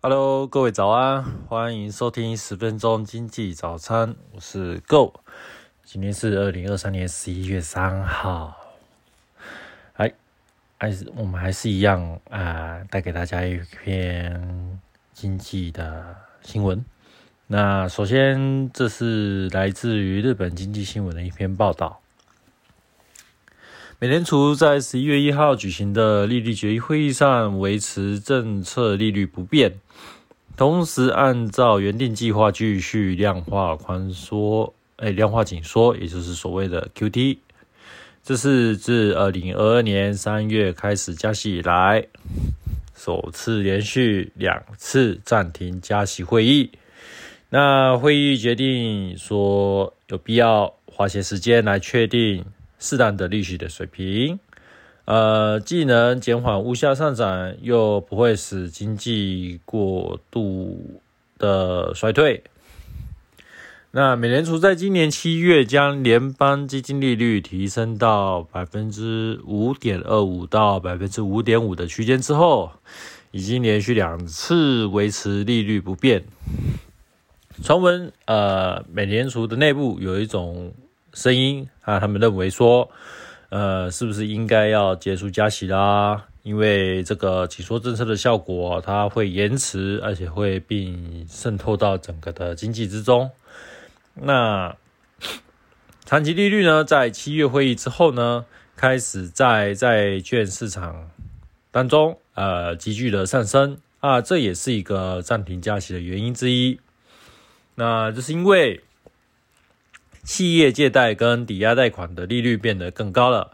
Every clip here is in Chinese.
Hello，各位早安，欢迎收听十分钟经济早餐，我是 Go，今天是二零二三年十一月三号，哎，还是我们还是一样啊，带给大家一篇经济的新闻。那首先，这是来自于日本经济新闻的一篇报道。美联储在十一月一号举行的利率决议会议上维持政策利率不变，同时按照原定计划继续量化宽缩，哎，量化紧缩，也就是所谓的 QT。这是自二零二二年三月开始加息以来，首次连续两次暂停加息会议。那会议决定说，有必要花些时间来确定。适当的利息的水平，呃，既能减缓物价上涨，又不会使经济过度的衰退。那美联储在今年七月将联邦基金利率提升到百分之五点二五到百分之五点五的区间之后，已经连续两次维持利率不变。传闻，呃，美联储的内部有一种。声音啊，他们认为说，呃，是不是应该要结束加息啦？因为这个紧缩政策的效果，它会延迟，而且会并渗透到整个的经济之中。那长期利率呢，在七月会议之后呢，开始在债券市场当中，呃，急剧的上升啊，这也是一个暂停加息的原因之一。那这是因为。企业借贷跟抵押贷款的利率变得更高了。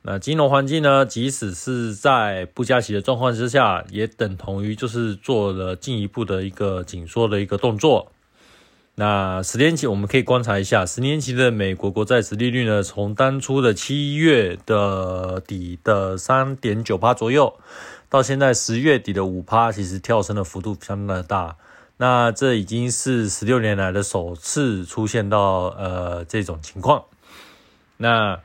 那金融环境呢？即使是在不加息的状况之下，也等同于就是做了进一步的一个紧缩的一个动作。那十年期我们可以观察一下，十年期的美国国债殖利率呢，从当初的七月的底的三点九八左右，到现在十月底的五趴，其实跳升的幅度相当的大。那这已经是十六年来的首次出现到呃这种情况。那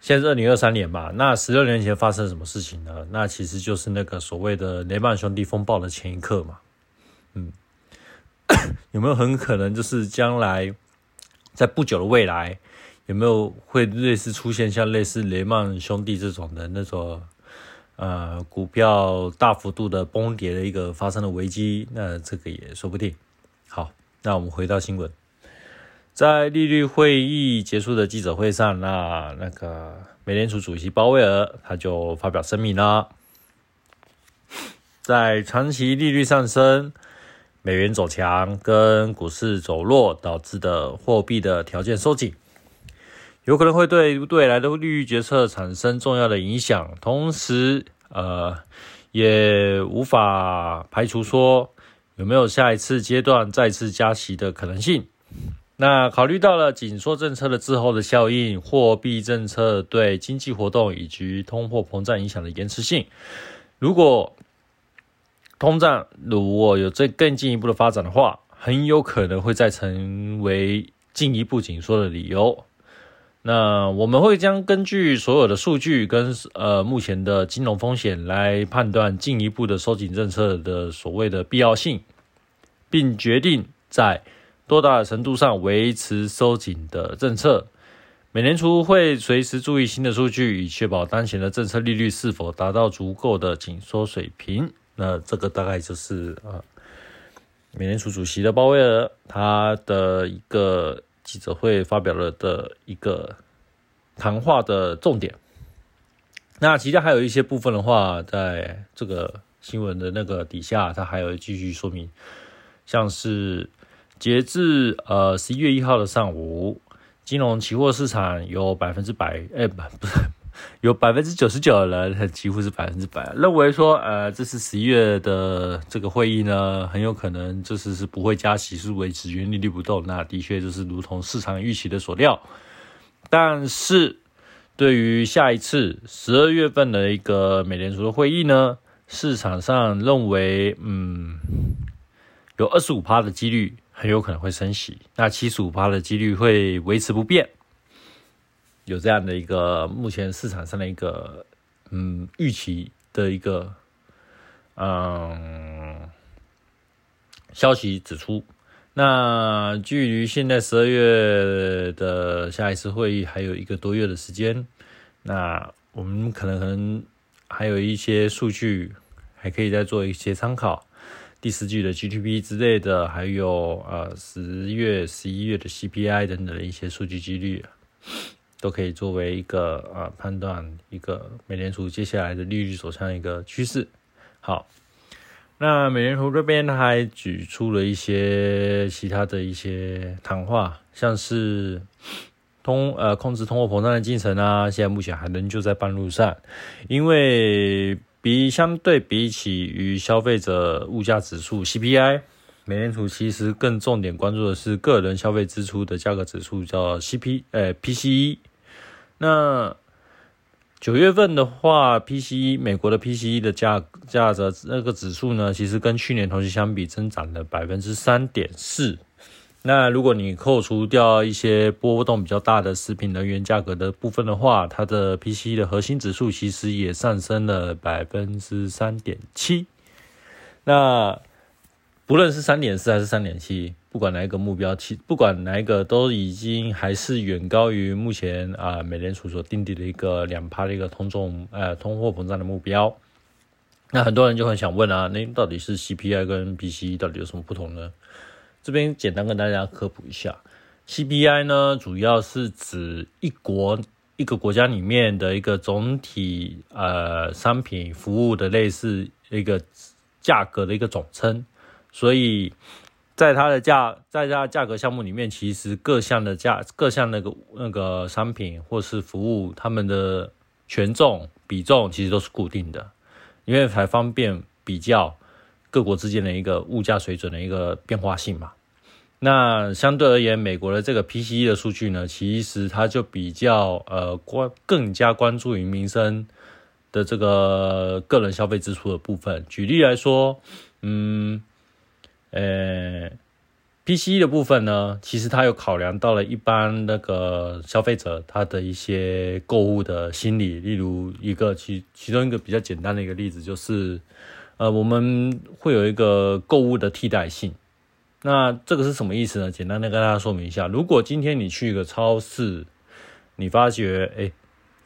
现在二零二三年吧，那十六年前发生什么事情呢？那其实就是那个所谓的雷曼兄弟风暴的前一刻嘛。嗯，有没有很可能就是将来在不久的未来，有没有会类似出现像类似雷曼兄弟这种的那种？呃，股票大幅度的崩跌的一个发生的危机，那这个也说不定。好，那我们回到新闻，在利率会议结束的记者会上，那那个美联储主席鲍威尔他就发表声明了，在长期利率上升、美元走强跟股市走弱导致的货币的条件收紧。有可能会对未来的利率决策产生重要的影响，同时，呃，也无法排除说有没有下一次阶段再次加息的可能性。那考虑到了紧缩政策的滞后的效应、货币政策对经济活动以及通货膨胀影响的延迟性，如果通胀如果有这更进一步的发展的话，很有可能会再成为进一步紧缩的理由。那我们会将根据所有的数据跟呃目前的金融风险来判断进一步的收紧政策的所谓的必要性，并决定在多大的程度上维持收紧的政策。美联储会随时注意新的数据，以确保当前的政策利率是否达到足够的紧缩水平。那这个大概就是呃美联储主席的鲍威尔他的一个。记者会发表了的一个谈话的重点。那其他还有一些部分的话，在这个新闻的那个底下，它还有继续说明，像是截至呃十一月一号的上午，金融期货市场有百分之百，哎不不是。有百分之九十九的人，几乎是百分之百认为说，呃，这次十一月的这个会议呢，很有可能这次是不会加息，是维持原利率不动。那的确就是如同市场预期的所料。但是，对于下一次十二月份的一个美联储的会议呢，市场上认为，嗯，有二十五趴的几率很有可能会升息，那七十五趴的几率会维持不变。有这样的一个目前市场上的一个嗯预期的一个嗯消息指出，那距离现在十二月的下一次会议还有一个多月的时间，那我们可能可能还有一些数据还可以再做一些参考，第四季的 GDP 之类的，还有呃十月、十一月的 CPI 等等的一些数据几率，都可以作为一个呃判断一个美联储接下来的利率走向一个趋势。好。那美联储这边还举出了一些其他的一些谈话，像是通呃控制通货膨胀的进程啊，现在目前还仍旧在半路上，因为比相对比起于消费者物价指数 CPI，美联储其实更重点关注的是个人消费支出的价格指数，叫 CP 呃 PCE，那。九月份的话，PCE 美国的 PCE 的价价格那个指数呢，其实跟去年同期相比增长了百分之三点四。那如果你扣除掉一些波动比较大的食品能源价格的部分的话，它的 PCE 的核心指数其实也上升了百分之三点七。那不论是三点四还是三点七。不管哪一个目标，其不管哪一个都已经还是远高于目前啊美联储所定定的一个两趴的一个通重呃通货膨胀的目标。那很多人就很想问啊，那到底是 CPI 跟 PCE 到底有什么不同呢？这边简单跟大家科普一下，CPI 呢主要是指一国一个国家里面的一个总体呃商品服务的类似一个价格的一个总称，所以。在它的价，在它价格项目里面，其实各项的价，各项那个那个商品或是服务，它们的权重比重其实都是固定的，因为才方便比较各国之间的一个物价水准的一个变化性嘛。那相对而言，美国的这个 PCE 的数据呢，其实它就比较呃关更加关注于民生的这个个人消费支出的部分。举例来说，嗯。呃，PCE 的部分呢，其实它有考量到了一般那个消费者他的一些购物的心理，例如一个其其中一个比较简单的一个例子就是，呃，我们会有一个购物的替代性。那这个是什么意思呢？简单的跟大家说明一下，如果今天你去一个超市，你发觉，哎，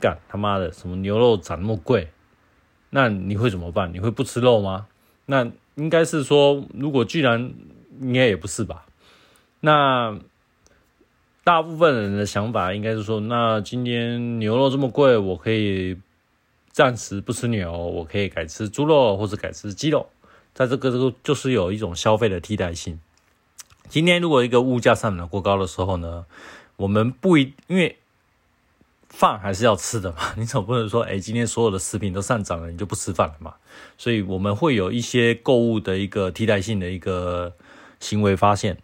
干他妈的什么牛肉涨那么贵，那你会怎么办？你会不吃肉吗？那应该是说，如果居然应该也不是吧？那大部分人的想法应该是说，那今天牛肉这么贵，我可以暂时不吃牛，我可以改吃猪肉或者改吃鸡肉，在这个这个就是有一种消费的替代性。今天如果一个物价上涨过高的时候呢，我们不一因为。饭还是要吃的嘛，你总不能说，哎，今天所有的食品都上涨了，你就不吃饭了嘛？所以我们会有一些购物的一个替代性的一个行为发现。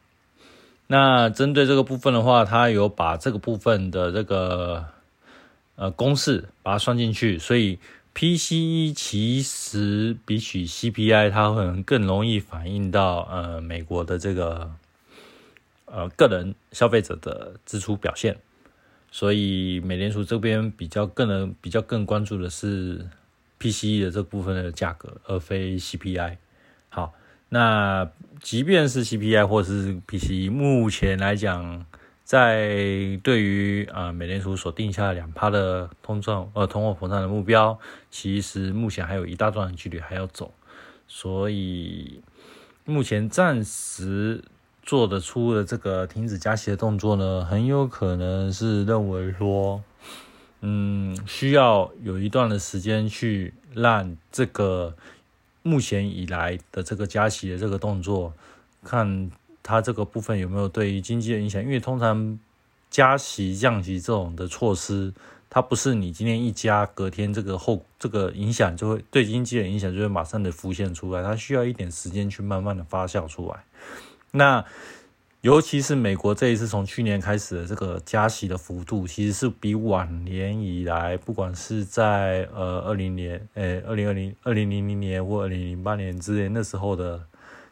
那针对这个部分的话，它有把这个部分的这个呃公式把它算进去，所以 PCE 其实比起 CPI，它可能更容易反映到呃美国的这个呃个人消费者的支出表现。所以美联储这边比较更能比较更关注的是 PCE 的这部分的价格，而非 CPI。好，那即便是 CPI 或者是 PCE，目前来讲，在对于啊美联储所定下两趴的通胀呃通货膨胀的目标，其实目前还有一大段距离还要走。所以目前暂时。做得出的这个停止加息的动作呢，很有可能是认为说，嗯，需要有一段的时间去让这个目前以来的这个加息的这个动作，看它这个部分有没有对于经济的影响。因为通常加息、降息这种的措施，它不是你今天一加，隔天这个后这个影响就会对经济的影响就会马上的浮现出来，它需要一点时间去慢慢的发酵出来。那尤其是美国这一次从去年开始的这个加息的幅度，其实是比往年以来，不管是在呃二零年、诶二零二零、二零零零年或二零零八年之类那时候的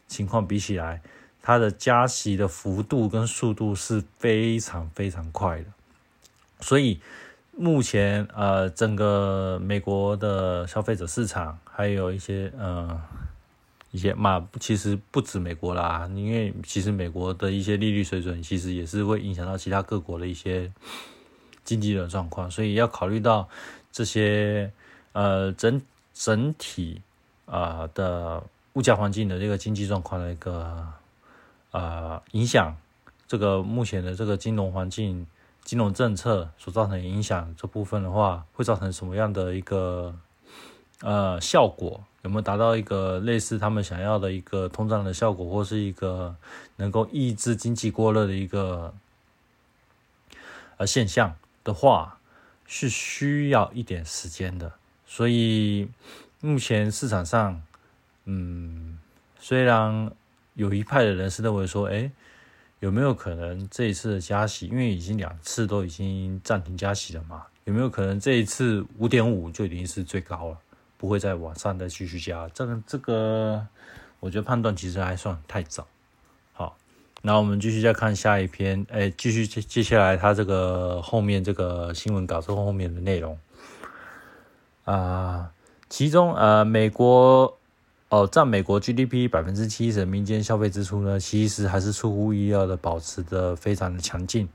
情况比起来，它的加息的幅度跟速度是非常非常快的。所以目前呃整个美国的消费者市场，还有一些呃。一些嘛，其实不止美国啦，因为其实美国的一些利率水准，其实也是会影响到其他各国的一些经济的状况，所以要考虑到这些呃整整体啊的物价环境的这个经济状况的一个呃影响，这个目前的这个金融环境、金融政策所造成的影响这部分的话，会造成什么样的一个呃效果？有没有达到一个类似他们想要的一个通胀的效果，或是一个能够抑制经济过热的一个呃现象的话，是需要一点时间的。所以目前市场上，嗯，虽然有一派的人是认为说，哎，有没有可能这一次的加息，因为已经两次都已经暂停加息了嘛，有没有可能这一次五点五就已经是最高了？不会再往上再继续加，这个这个，我觉得判断其实还算太早。好，那我们继续再看下一篇，哎，继续接接下来它这个后面这个新闻稿之后后面的内容啊，其中呃，美国哦占美国 GDP 百分之七十的民间消费支出呢，其实还是出乎意料的保持的非常的强劲。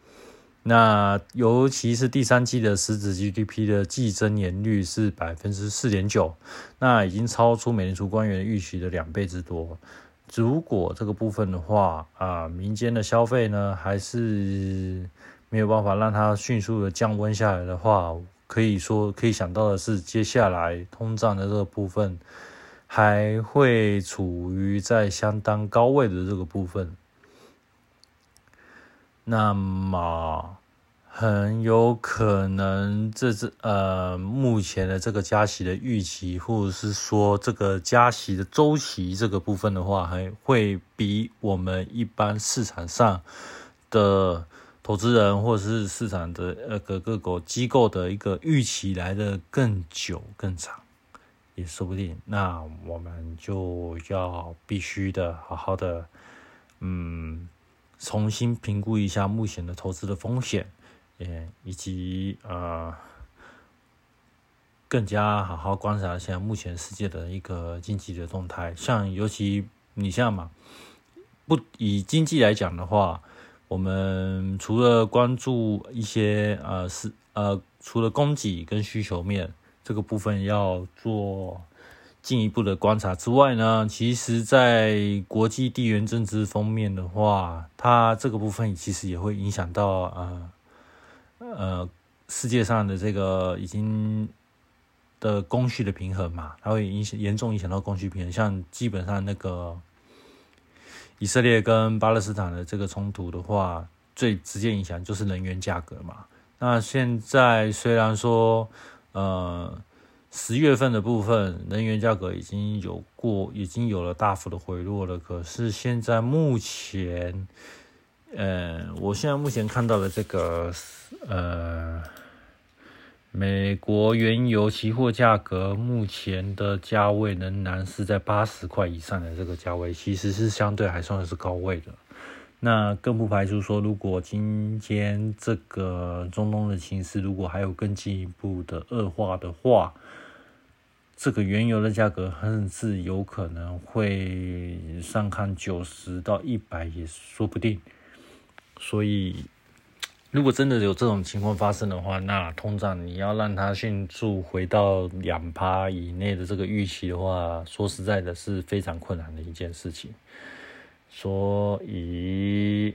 那尤其是第三季的实质 GDP 的季增年率是百分之四点九，那已经超出美联储官员预期的两倍之多。如果这个部分的话啊，民间的消费呢还是没有办法让它迅速的降温下来的话，可以说可以想到的是，接下来通胀的这个部分还会处于在相当高位的这个部分。那么很有可能，这是呃目前的这个加息的预期，或者是说这个加息的周期这个部分的话，还会比我们一般市场上的投资人或者是市场的那个各个机构的一个预期来的更久更长，也说不定。那我们就要必须的好好的，嗯。重新评估一下目前的投资的风险，也以及呃，更加好好观察一下目前世界的一个经济的动态。像尤其你像嘛，不以经济来讲的话，我们除了关注一些呃是呃，除了供给跟需求面这个部分要做。进一步的观察之外呢，其实，在国际地缘政治方面的话，它这个部分其实也会影响到呃呃世界上的这个已经的供需的平衡嘛，它会影响严重影响到供需平衡。像基本上那个以色列跟巴勒斯坦的这个冲突的话，最直接影响就是能源价格嘛。那现在虽然说呃。十月份的部分，能源价格已经有过，已经有了大幅的回落了。可是现在目前，呃，我现在目前看到的这个，呃，美国原油期货价格目前的价位仍然是在八十块以上的这个价位，其实是相对还算是高位的。那更不排除说，如果今天这个中东的情势如果还有更进一步的恶化的话，这个原油的价格甚至有可能会上看九十到一百也说不定，所以如果真的有这种情况发生的话，那通胀你要让它迅速回到两趴以内的这个预期的话，说实在的是非常困难的一件事情。所以，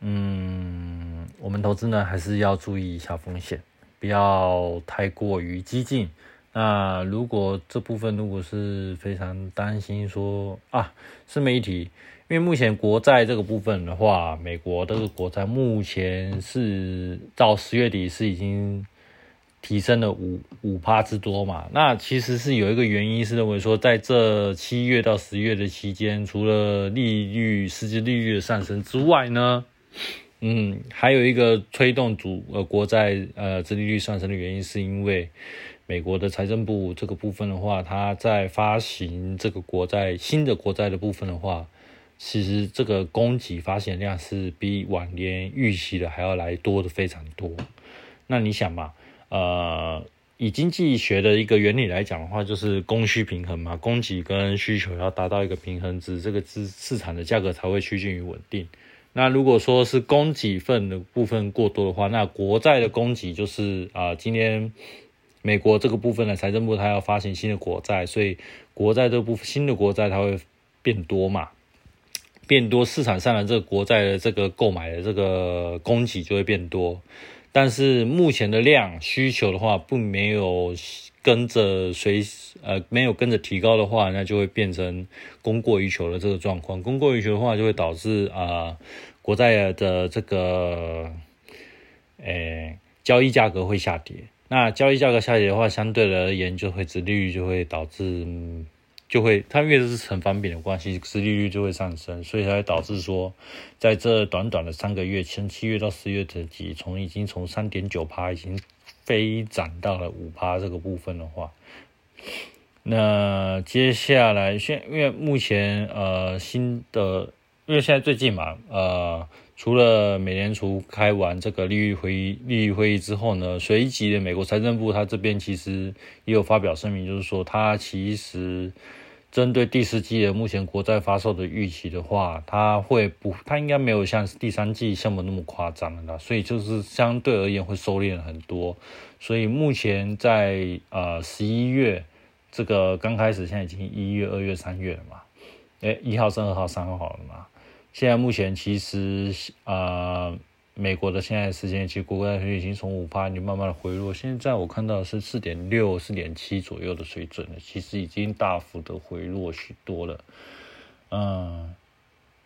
嗯，我们投资呢还是要注意一下风险，不要太过于激进。那如果这部分如果是非常担心说啊，是媒体，因为目前国债这个部分的话，美国这个国债目前是到十月底是已经提升了五五趴之多嘛。那其实是有一个原因是认为说，在这七月到十月的期间，除了利率实际利率的上升之外呢，嗯，还有一个推动主呃国债呃殖利率上升的原因，是因为。美国的财政部这个部分的话，它在发行这个国债新的国债的部分的话，其实这个供给发行量是比往年预期的还要来多的非常多。那你想嘛，呃，以经济学的一个原理来讲的话，就是供需平衡嘛，供给跟需求要达到一个平衡值，这个资市场的价格才会趋近于稳定。那如果说是供给份的部分过多的话，那国债的供给就是啊，今天美国这个部分的财政部它要发行新的国债，所以国债这部分新的国债它会变多嘛，变多市场上的这个国债的这个购买的这个供给就会变多。但是目前的量需求的话，不没有跟着随呃没有跟着提高的话，那就会变成供过于求的这个状况。供过于求的话，就会导致啊国债的这个诶交易价格会下跌。那交易价格下跌的话，相对而言就会殖利率就会导致。就会，它越是成反比的关系，殖利率就会上升，所以才会导致说，在这短短的三个月，从七月到十月的几，从已经从三点九趴已经飞涨到了五趴这个部分的话，那接下来现因为目前呃新的，因为现在最近嘛，呃除了美联储开完这个利率会议利率会议之后呢，随即的美国财政部它这边其实也有发表声明，就是说它其实。针对第四季的目前国债发售的预期的话，它会不，它应该没有像第三季项目那么夸张了，所以就是相对而言会收敛很多。所以目前在呃十一月这个刚开始，现在已经一月、二月、三月了嘛？诶一号升二号、三号好了嘛？现在目前其实啊。美国的现在时间，其实国债已经从五趴，就慢慢的回落。现在我看到是四点六、四点七左右的水准了，其实已经大幅的回落许多了。嗯，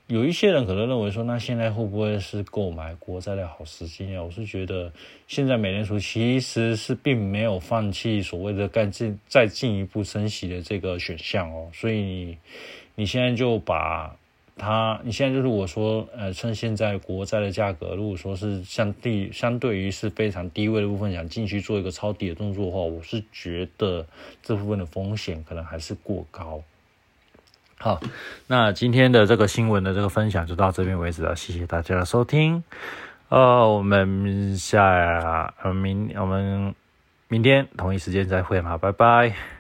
有一些人可能认为说，那现在会不会是购买国债的好时机啊？我是觉得，现在美联储其实是并没有放弃所谓的干进再进一步升息的这个选项哦，所以你现在就把。它，你现在就如果说，呃，趁现在国债的价格，如果说是相对相对于是非常低位的部分，想进去做一个抄底的动作的话，我是觉得这部分的风险可能还是过高。好，那今天的这个新闻的这个分享就到这边为止了，谢谢大家的收听。呃，我们下呃明我们明天同一时间再会嘛，拜拜。